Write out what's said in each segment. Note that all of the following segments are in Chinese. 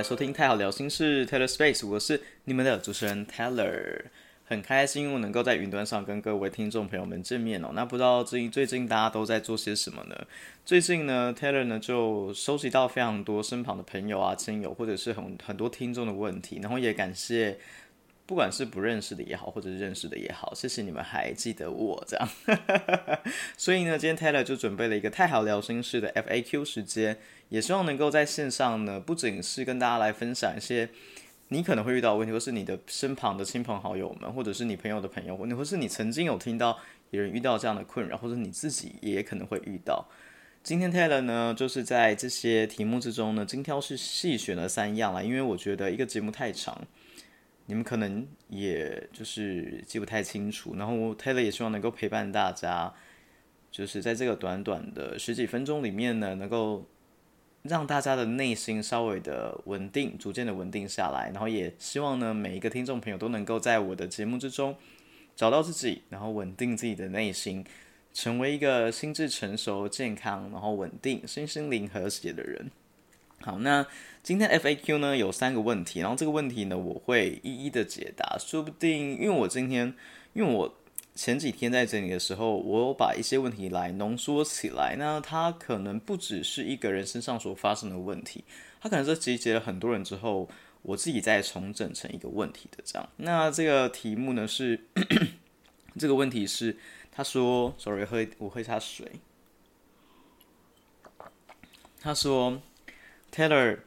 来收听太好聊心事 Taylor Space，我是你们的主持人 Taylor，很开心我能够在云端上跟各位听众朋友们见面哦。那不知道最近最近大家都在做些什么呢？最近呢，Taylor 呢就收集到非常多身旁的朋友啊、亲友或者是很很多听众的问题，然后也感谢。不管是不认识的也好，或者是认识的也好，谢谢你们还记得我这样。所以呢，今天 Taylor 就准备了一个太好聊心事的 FAQ 时间，也希望能够在线上呢，不仅是跟大家来分享一些你可能会遇到问题，或是你的身旁的亲朋好友们，或者是你朋友的朋友，或或是你曾经有听到有人遇到这样的困扰，或者你自己也可能会遇到。今天 Taylor 呢，就是在这些题目之中呢，精挑细细选了三样啦，因为我觉得一个节目太长。你们可能也就是记不太清楚，然后 Taylor 也希望能够陪伴大家，就是在这个短短的十几分钟里面呢，能够让大家的内心稍微的稳定，逐渐的稳定下来，然后也希望呢每一个听众朋友都能够在我的节目之中找到自己，然后稳定自己的内心，成为一个心智成熟、健康，然后稳定、身心灵和谐的人。好，那今天 FAQ 呢有三个问题，然后这个问题呢我会一一的解答，说不定因为我今天，因为我前几天在整理的时候，我有把一些问题来浓缩起来，那它可能不只是一个人身上所发生的问题，它可能是集结了很多人之后，我自己再重整成一个问题的这样。那这个题目呢是，这个问题是，他说，sorry，喝我喝一下水，他说。Taylor，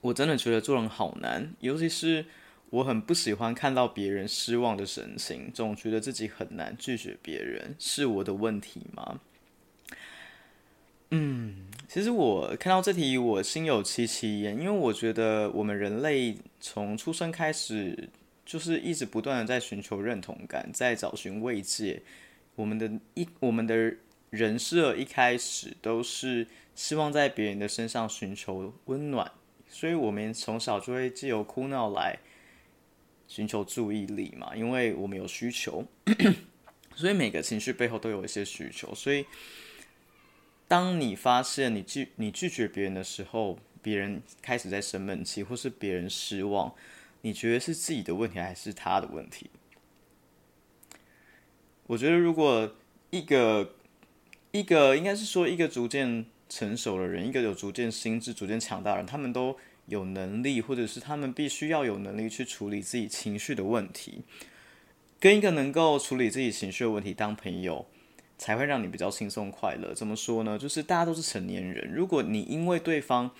我真的觉得做人好难，尤其是我很不喜欢看到别人失望的神情，总觉得自己很难拒绝别人，是我的问题吗？嗯，其实我看到这题，我心有戚戚焉，因为我觉得我们人类从出生开始，就是一直不断的在寻求认同感，在找寻慰藉。我们的一我们的人设一开始都是。希望在别人的身上寻求温暖，所以我们从小就会借由哭闹来寻求注意力嘛，因为我们有需求，所以每个情绪背后都有一些需求。所以，当你发现你拒你拒绝别人的时候，别人开始在生闷气，或是别人失望，你觉得是自己的问题还是他的问题？我觉得，如果一个一个应该是说一个逐渐。成熟的人，一个有逐渐心智、逐渐强大的人，他们都有能力，或者是他们必须要有能力去处理自己情绪的问题。跟一个能够处理自己情绪的问题当朋友，才会让你比较轻松快乐。怎么说呢？就是大家都是成年人，如果你因为对方，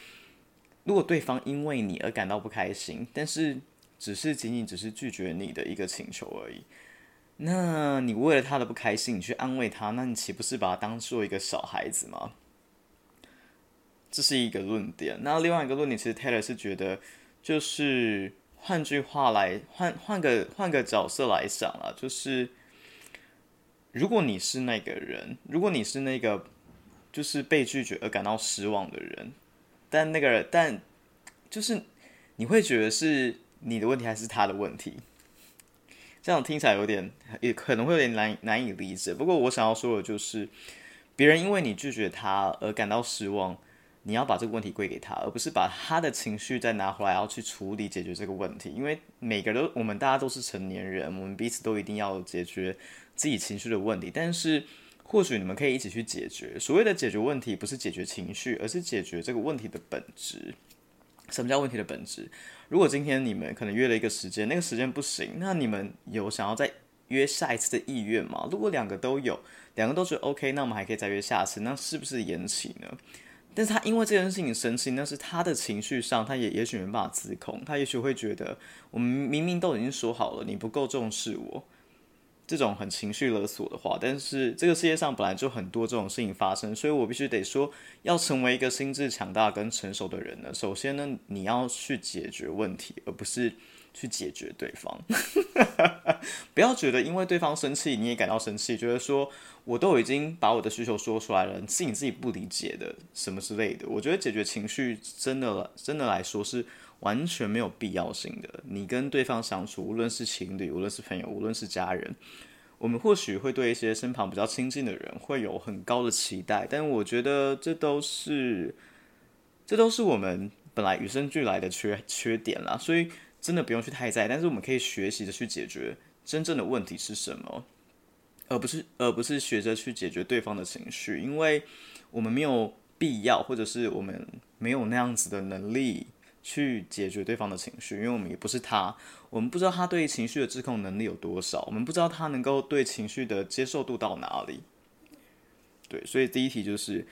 如果对方因为你而感到不开心，但是只是仅仅只是拒绝你的一个请求而已，那你为了他的不开心，你去安慰他，那你岂不是把他当做一个小孩子吗？这是一个论点，那另外一个论点，其实 Taylor 是觉得，就是换句话来换换个换个角色来想啊，就是如果你是那个人，如果你是那个就是被拒绝而感到失望的人，但那个但就是你会觉得是你的问题还是他的问题？这样听起来有点也可能会有点难难以理解。不过我想要说的就是，别人因为你拒绝他而感到失望。你要把这个问题归给他，而不是把他的情绪再拿回来要去处理解决这个问题。因为每个人都，我们大家都是成年人，我们彼此都一定要解决自己情绪的问题。但是，或许你们可以一起去解决。所谓的解决问题，不是解决情绪，而是解决这个问题的本质。什么叫问题的本质？如果今天你们可能约了一个时间，那个时间不行，那你们有想要再约下一次的意愿吗？如果两个都有，两个都觉得 OK，那我们还可以再约下次。那是不是延期呢？但是他因为这件事情生气，那是他的情绪上，他也也许没办法自控，他也许会觉得我们明明都已经说好了，你不够重视我，这种很情绪勒索的话。但是这个世界上本来就很多这种事情发生，所以我必须得说，要成为一个心智强大跟成熟的人呢，首先呢，你要去解决问题，而不是。去解决对方，不要觉得因为对方生气你也感到生气，觉得说我都已经把我的需求说出来了，是你自己不理解的什么之类的。我觉得解决情绪真的真的来说是完全没有必要性的。你跟对方相处，无论是情侣，无论是朋友，无论是家人，我们或许会对一些身旁比较亲近的人会有很高的期待，但我觉得这都是这都是我们本来与生俱来的缺缺点啦，所以真的不用去太在意，但是我们可以学习的去解决真正的问题是什么，而不是而不是学着去解决对方的情绪，因为我们没有必要，或者是我们没有那样子的能力。去解决对方的情绪，因为我们也不是他，我们不知道他对情绪的自控能力有多少，我们不知道他能够对情绪的接受度到哪里。对，所以第一题就是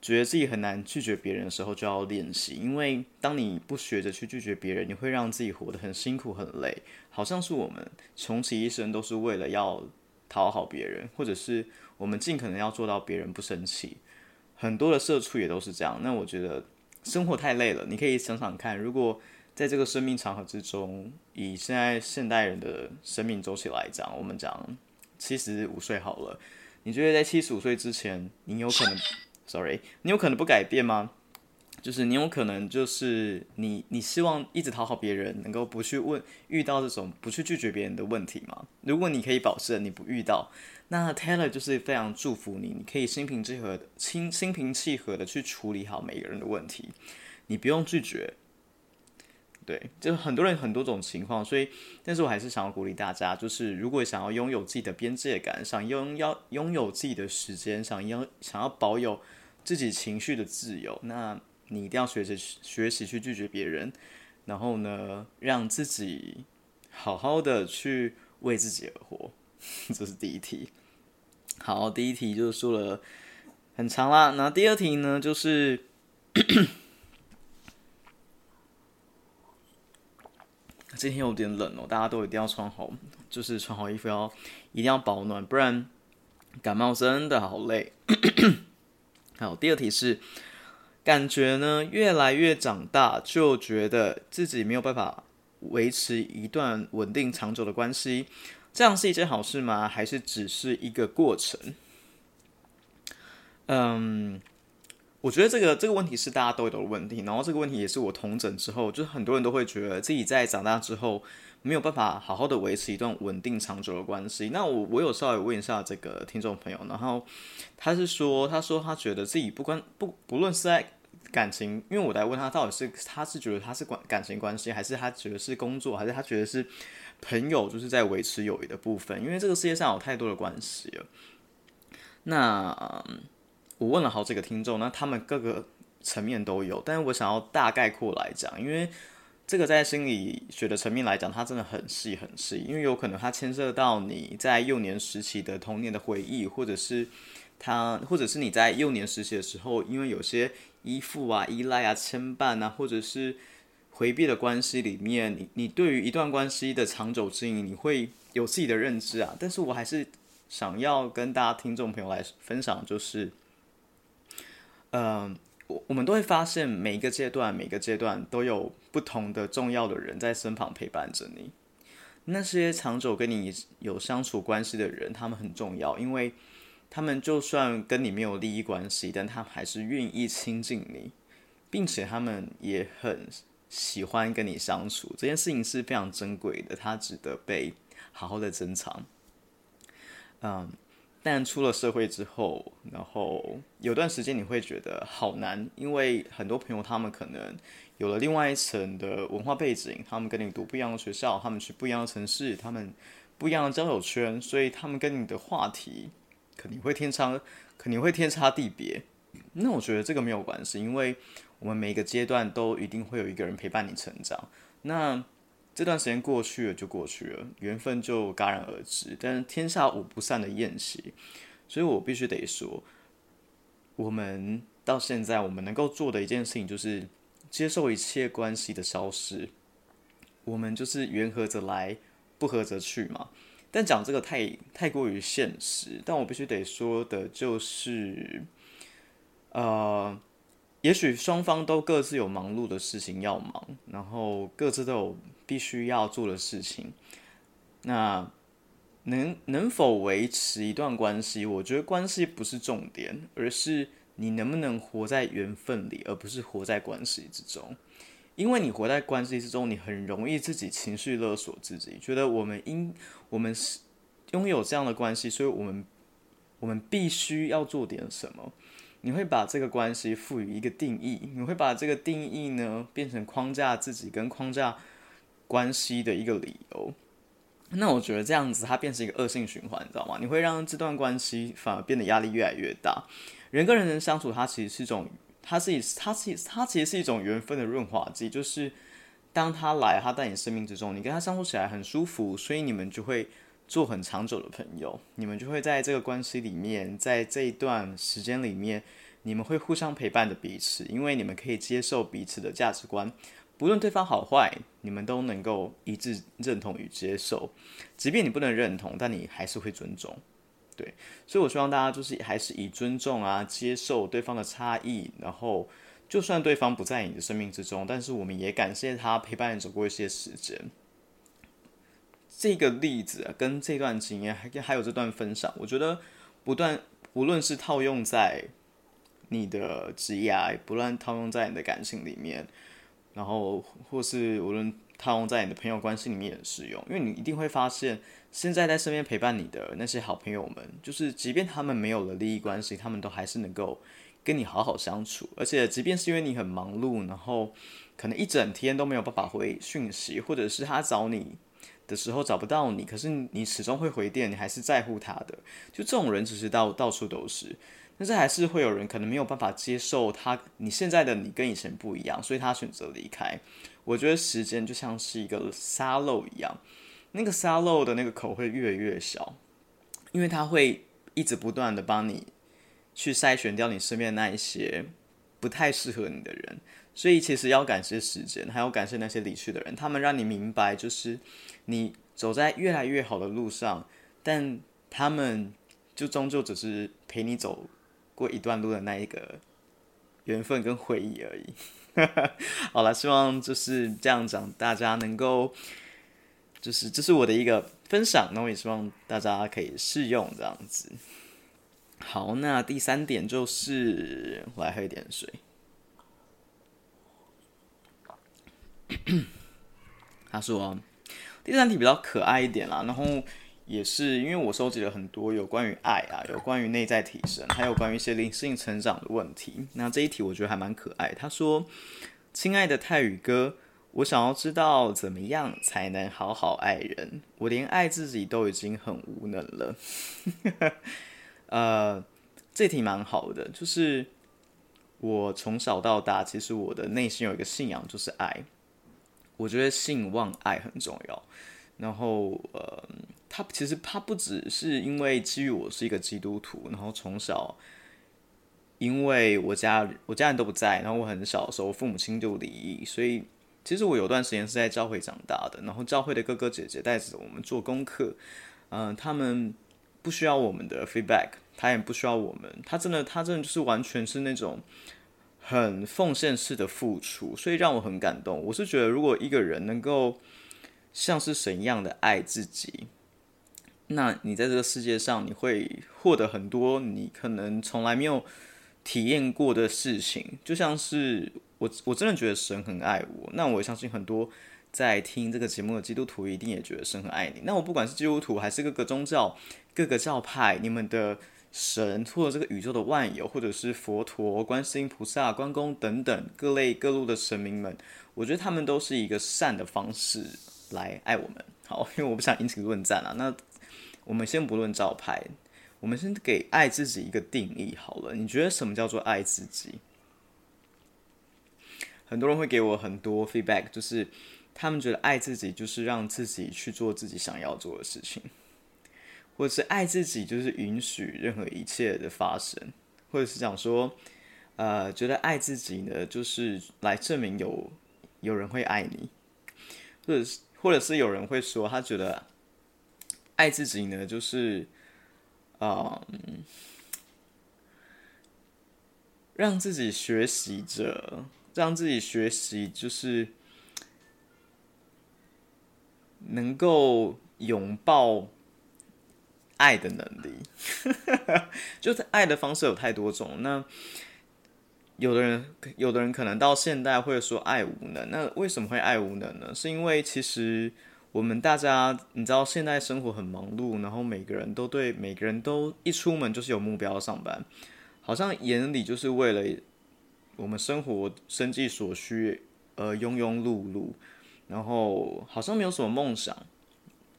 觉得自己很难拒绝别人的时候，就要练习，因为当你不学着去拒绝别人，你会让自己活得很辛苦、很累，好像是我们穷其一生都是为了要讨好别人，或者是我们尽可能要做到别人不生气。很多的社畜也都是这样。那我觉得。生活太累了，你可以想想看，如果在这个生命长河之中，以现在现代人的生命周期来讲，我们讲七十五岁好了，你觉得在七十五岁之前，你有可能，sorry，你有可能不改变吗？就是你有可能就是你你希望一直讨好别人，能够不去问遇到这种不去拒绝别人的问题吗？如果你可以保证你不遇到。那 Taylor 就是非常祝福你，你可以心平气和的、心心平气和的去处理好每个人的问题，你不用拒绝。对，就很多人很多种情况，所以，但是我还是想要鼓励大家，就是如果想要拥有自己的边界感，想拥要拥有自己的时间，想要想要保有自己情绪的自由，那你一定要学着学习去拒绝别人，然后呢，让自己好好的去为自己而活。这是第一题，好，第一题就说了很长啦。那第二题呢，就是今天有点冷哦，大家都一定要穿好，就是穿好衣服，要一定要保暖，不然感冒真的好累。好，第二题是感觉呢，越来越长大，就觉得自己没有办法维持一段稳定长久的关系。这样是一件好事吗？还是只是一个过程？嗯，我觉得这个这个问题是大家都有的问题，然后这个问题也是我同诊之后，就是很多人都会觉得自己在长大之后没有办法好好的维持一段稳定长久的关系。那我我有稍微问一下这个听众朋友，然后他是说，他说他觉得自己不关不不论是在感情，因为我在问他到底是他是觉得他是关感情关系，还是他觉得是工作，还是他觉得是。朋友就是在维持友谊的部分，因为这个世界上有太多的关系了。那我问了好几个听众，那他们各个层面都有，但是我想要大概括来讲，因为这个在心理学的层面来讲，它真的很细很细，因为有可能它牵涉到你在幼年时期的童年的回忆，或者是他，或者是你在幼年时期的时候，因为有些依附啊、依赖啊、牵绊啊，或者是。回避的关系里面，你你对于一段关系的长久经营，你会有自己的认知啊。但是我还是想要跟大家听众朋友来分享，就是，嗯，我我们都会发现，每一个阶段，每个阶段都有不同的重要的人在身旁陪伴着你。那些长久跟你有相处关系的人，他们很重要，因为他们就算跟你没有利益关系，但他们还是愿意亲近你，并且他们也很。喜欢跟你相处这件事情是非常珍贵的，它值得被好好的珍藏。嗯，但出了社会之后，然后有段时间你会觉得好难，因为很多朋友他们可能有了另外一层的文化背景，他们跟你读不一样的学校，他们去不一样的城市，他们不一样的交友圈，所以他们跟你的话题肯定会天差，肯定会天差地别。那我觉得这个没有关系，因为。我们每个阶段都一定会有一个人陪伴你成长，那这段时间过去了就过去了，缘分就戛然而止。但是天下无不散的宴席，所以我必须得说，我们到现在我们能够做的一件事情就是接受一切关系的消失。我们就是缘合则来，不合则去嘛。但讲这个太太过于现实，但我必须得说的就是，呃。也许双方都各自有忙碌的事情要忙，然后各自都有必须要做的事情。那能能否维持一段关系？我觉得关系不是重点，而是你能不能活在缘分里，而不是活在关系之中。因为你活在关系之中，你很容易自己情绪勒索自己，觉得我们应我们是拥有这样的关系，所以我们我们必须要做点什么。你会把这个关系赋予一个定义，你会把这个定义呢变成框架自己跟框架关系的一个理由。那我觉得这样子它变成一个恶性循环，你知道吗？你会让这段关系反而变得压力越来越大。人跟人的相处，它其实是一种，它是它是它其实是一种缘分的润滑剂，就是当他来，他在你生命之中，你跟他相处起来很舒服，所以你们就会做很长久的朋友，你们就会在这个关系里面，在这一段时间里面，你们会互相陪伴着彼此，因为你们可以接受彼此的价值观。不论对方好坏，你们都能够一致认同与接受，即便你不能认同，但你还是会尊重，对。所以我希望大家就是还是以尊重啊，接受对方的差异，然后就算对方不在你的生命之中，但是我们也感谢他陪伴你走过一些时间。这个例子跟这段经验，还还有这段分享，我觉得不断无论是套用在你的职业，不论套用在你的感情里面。然后，或是无论套用在你的朋友关系里面也适用，因为你一定会发现，现在在身边陪伴你的那些好朋友们，就是即便他们没有了利益关系，他们都还是能够跟你好好相处。而且，即便是因为你很忙碌，然后可能一整天都没有办法回讯息，或者是他找你的时候找不到你，可是你始终会回电，你还是在乎他的。就这种人，其实到到处都是。但是还是会有人可能没有办法接受他，你现在的你跟以前不一样，所以他选择离开。我觉得时间就像是一个沙漏一样，那个沙漏的那个口会越来越小，因为它会一直不断的帮你去筛选掉你身边那一些不太适合你的人。所以其实要感谢时间，还要感谢那些离去的人，他们让你明白，就是你走在越来越好的路上，但他们就终究只是陪你走。过一段路的那一个缘分跟回忆而已。好了，希望就是这样讲，大家能够，就是这是我的一个分享，那我也希望大家可以试用这样子。好，那第三点就是我来喝一点水。他说，第三题比较可爱一点啦，然后。也是因为我收集了很多有关于爱啊，有关于内在提升，还有关于一些灵性成长的问题。那这一题我觉得还蛮可爱。他说：“亲爱的泰宇哥，我想要知道怎么样才能好好爱人？我连爱自己都已经很无能了。”呃，这题蛮好的，就是我从小到大，其实我的内心有一个信仰，就是爱。我觉得信望爱很重要。然后，呃。他其实他不只是因为基于我是一个基督徒，然后从小因为我家我家人都不在，然后我很小的时候父母亲就离异，所以其实我有段时间是在教会长大的。然后教会的哥哥姐姐带着我们做功课，嗯，他们不需要我们的 feedback，他也不需要我们，他真的他真的就是完全是那种很奉献式的付出，所以让我很感动。我是觉得如果一个人能够像是神一样的爱自己。那你在这个世界上，你会获得很多你可能从来没有体验过的事情，就像是我我真的觉得神很爱我。那我相信很多在听这个节目的基督徒一定也觉得神很爱你。那我不管是基督徒还是各个宗教、各个教派，你们的神或者这个宇宙的万有，或者是佛陀、观世音菩萨、关公等等各类各路的神明们，我觉得他们都是一个善的方式来爱我们。好，因为我不想引起论战啊。那我们先不论招牌，我们先给爱自己一个定义好了。你觉得什么叫做爱自己？很多人会给我很多 feedback，就是他们觉得爱自己就是让自己去做自己想要做的事情，或者是爱自己就是允许任何一切的发生，或者是讲说，呃，觉得爱自己呢，就是来证明有有人会爱你，或者是或者是有人会说他觉得。爱自己呢，就是，嗯，让自己学习着，让自己学习，就是能够拥抱爱的能力。就是爱的方式有太多种。那有的人，有的人可能到现代会说爱无能。那为什么会爱无能呢？是因为其实。我们大家，你知道，现在生活很忙碌，然后每个人都对每个人都一出门就是有目标上班，好像眼里就是为了我们生活生计所需而庸庸碌碌，然后好像没有什么梦想，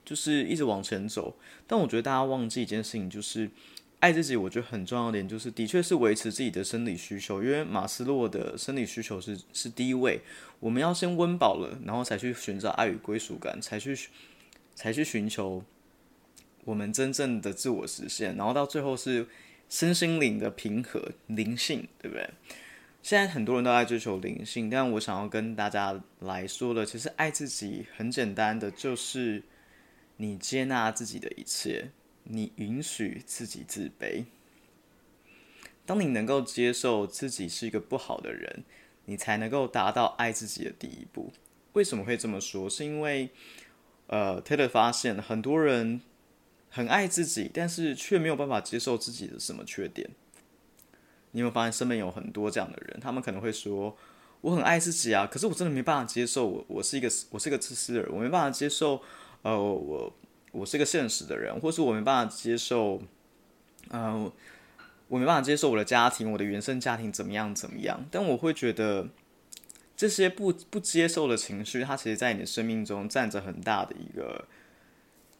就是一直往前走。但我觉得大家忘记一件事情，就是爱自己。我觉得很重要的点就是，的确是维持自己的生理需求，因为马斯洛的生理需求是是第一位。我们要先温饱了，然后才去寻找爱与归属感，才去才去寻求我们真正的自我实现，然后到最后是身心灵的平和、灵性，对不对？现在很多人都在追求灵性，但我想要跟大家来说的，其实爱自己很简单的，就是你接纳自己的一切，你允许自己自卑。当你能够接受自己是一个不好的人。你才能够达到爱自己的第一步。为什么会这么说？是因为，呃，Taylor 发现很多人很爱自己，但是却没有办法接受自己的什么缺点。你有没有发现身边有很多这样的人？他们可能会说：“我很爱自己啊，可是我真的没办法接受我，我是一个我是一个自私的人，我没办法接受，呃，我我是个现实的人，或是我没办法接受，嗯。”我没办法接受我的家庭，我的原生家庭怎么样怎么样，但我会觉得这些不不接受的情绪，它其实在你的生命中占着很大的一个，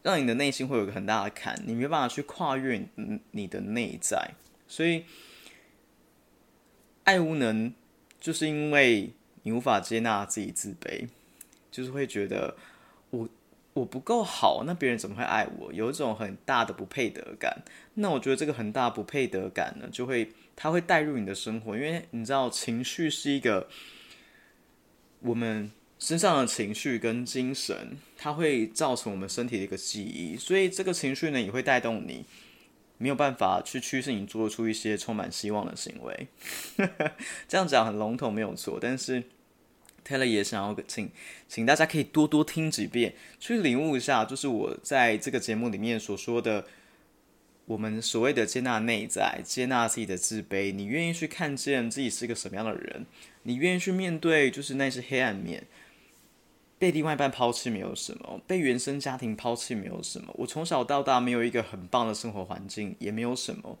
让你的内心会有个很大的坎，你没办法去跨越你的内在，所以爱无能，就是因为你无法接纳自己自卑，就是会觉得我。不够好，那别人怎么会爱我？有一种很大的不配得感。那我觉得这个很大不配得感呢，就会它会带入你的生活，因为你知道情绪是一个我们身上的情绪跟精神，它会造成我们身体的一个记忆，所以这个情绪呢也会带动你没有办法去驱使你做出一些充满希望的行为。这样讲很笼统，没有错，但是。Taylor 也想要请，请大家可以多多听几遍，去领悟一下，就是我在这个节目里面所说的，我们所谓的接纳内在，接纳自己的自卑。你愿意去看见自己是一个什么样的人？你愿意去面对，就是那些黑暗面。被另外一半抛弃没有什么，被原生家庭抛弃没有什么。我从小到大没有一个很棒的生活环境，也没有什么。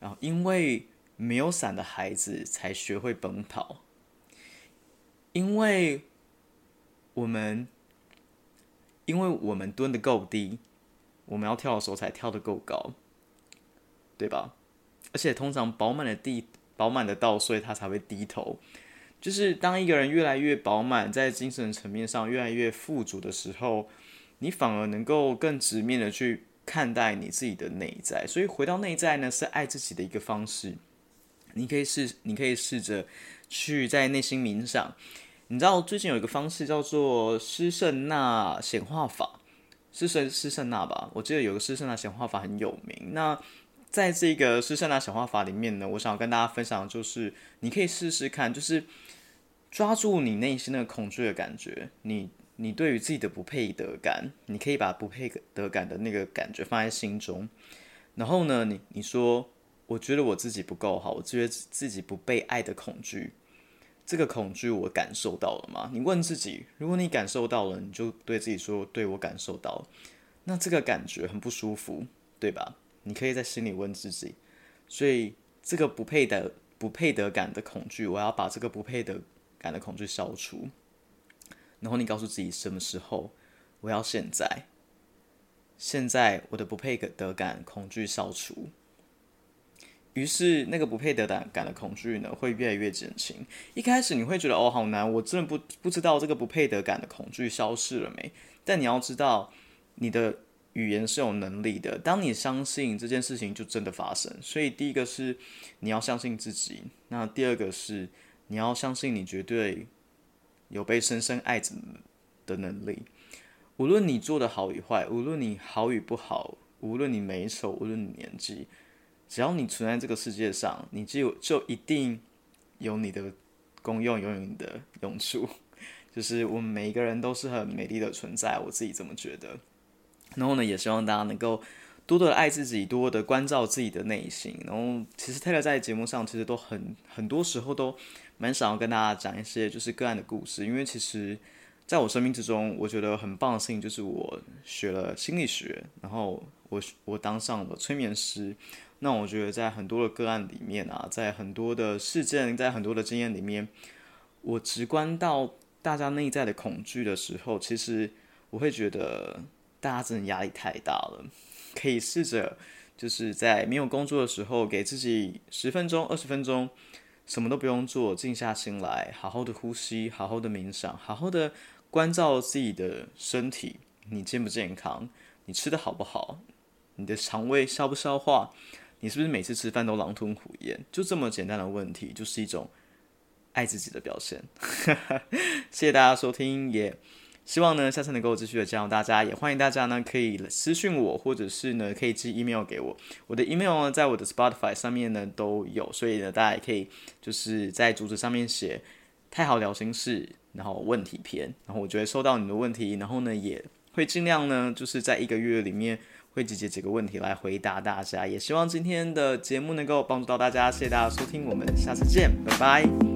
然后因为没有伞的孩子才学会奔跑。因为我们，因为我们蹲的够低，我们要跳的时候才跳的够高，对吧？而且通常饱满的地、饱满的稻穗，他才会低头。就是当一个人越来越饱满，在精神层面上越来越富足的时候，你反而能够更直面的去看待你自己的内在。所以回到内在呢，是爱自己的一个方式。你可以试，你可以试着去在内心冥想。你知道最近有一个方式叫做施圣纳显化法，施圣施圣纳吧？我记得有个施圣纳显化法很有名。那在这个施圣纳显化法里面呢，我想跟大家分享，就是你可以试试看，就是抓住你内心的恐惧的感觉，你你对于自己的不配得感，你可以把不配得感的那个感觉放在心中，然后呢，你你说，我觉得我自己不够好，我觉得自己不被爱的恐惧。这个恐惧我感受到了吗？你问自己，如果你感受到了，你就对自己说：“对我感受到了。”那这个感觉很不舒服，对吧？你可以在心里问自己。所以这个不配得、不配得感的恐惧，我要把这个不配得感的恐惧消除。然后你告诉自己，什么时候？我要现在。现在我的不配得感恐惧消除。于是，那个不配得感感的恐惧呢，会越来越减轻。一开始你会觉得哦，好难，我真的不不知道这个不配得感的恐惧消失了没？但你要知道，你的语言是有能力的。当你相信这件事情，就真的发生。所以，第一个是你要相信自己，那第二个是你要相信你绝对有被深深爱着的能力。无论你做的好与坏，无论你好与不好，无论你美丑，无论你年纪。只要你存在这个世界上，你就就一定有你的功用，有你的用处。就是我们每一个人都是很美丽的存在，我自己这么觉得。然后呢，也希望大家能够多多的爱自己，多多的关照自己的内心。然后，其实泰勒在节目上其实都很很多时候都蛮想要跟大家讲一些就是个案的故事，因为其实在我生命之中，我觉得很棒的事情就是我学了心理学，然后我我当上了催眠师。那我觉得在很多的个案里面啊，在很多的事件，在很多的经验里面，我直观到大家内在的恐惧的时候，其实我会觉得大家真的压力太大了。可以试着就是在没有工作的时候，给自己十分钟、二十分钟，什么都不用做，静下心来，好好的呼吸，好好的冥想，好好的关照自己的身体，你健不健康？你吃的好不好？你的肠胃消不消化？你是不是每次吃饭都狼吞虎咽？就这么简单的问题，就是一种爱自己的表现。谢谢大家收听，也希望呢下次能够继续的教大家，也欢迎大家呢可以私信我，或者是呢可以寄 email 给我。我的 email 呢在我的 Spotify 上面呢都有，所以呢大家也可以就是在主旨上面写“太好聊心事”，然后问题篇，然后我就会收到你的问题，然后呢也会尽量呢就是在一个月里面。会集结几个问题来回答大家，也希望今天的节目能够帮助到大家，谢谢大家收听，我们下次见，拜拜。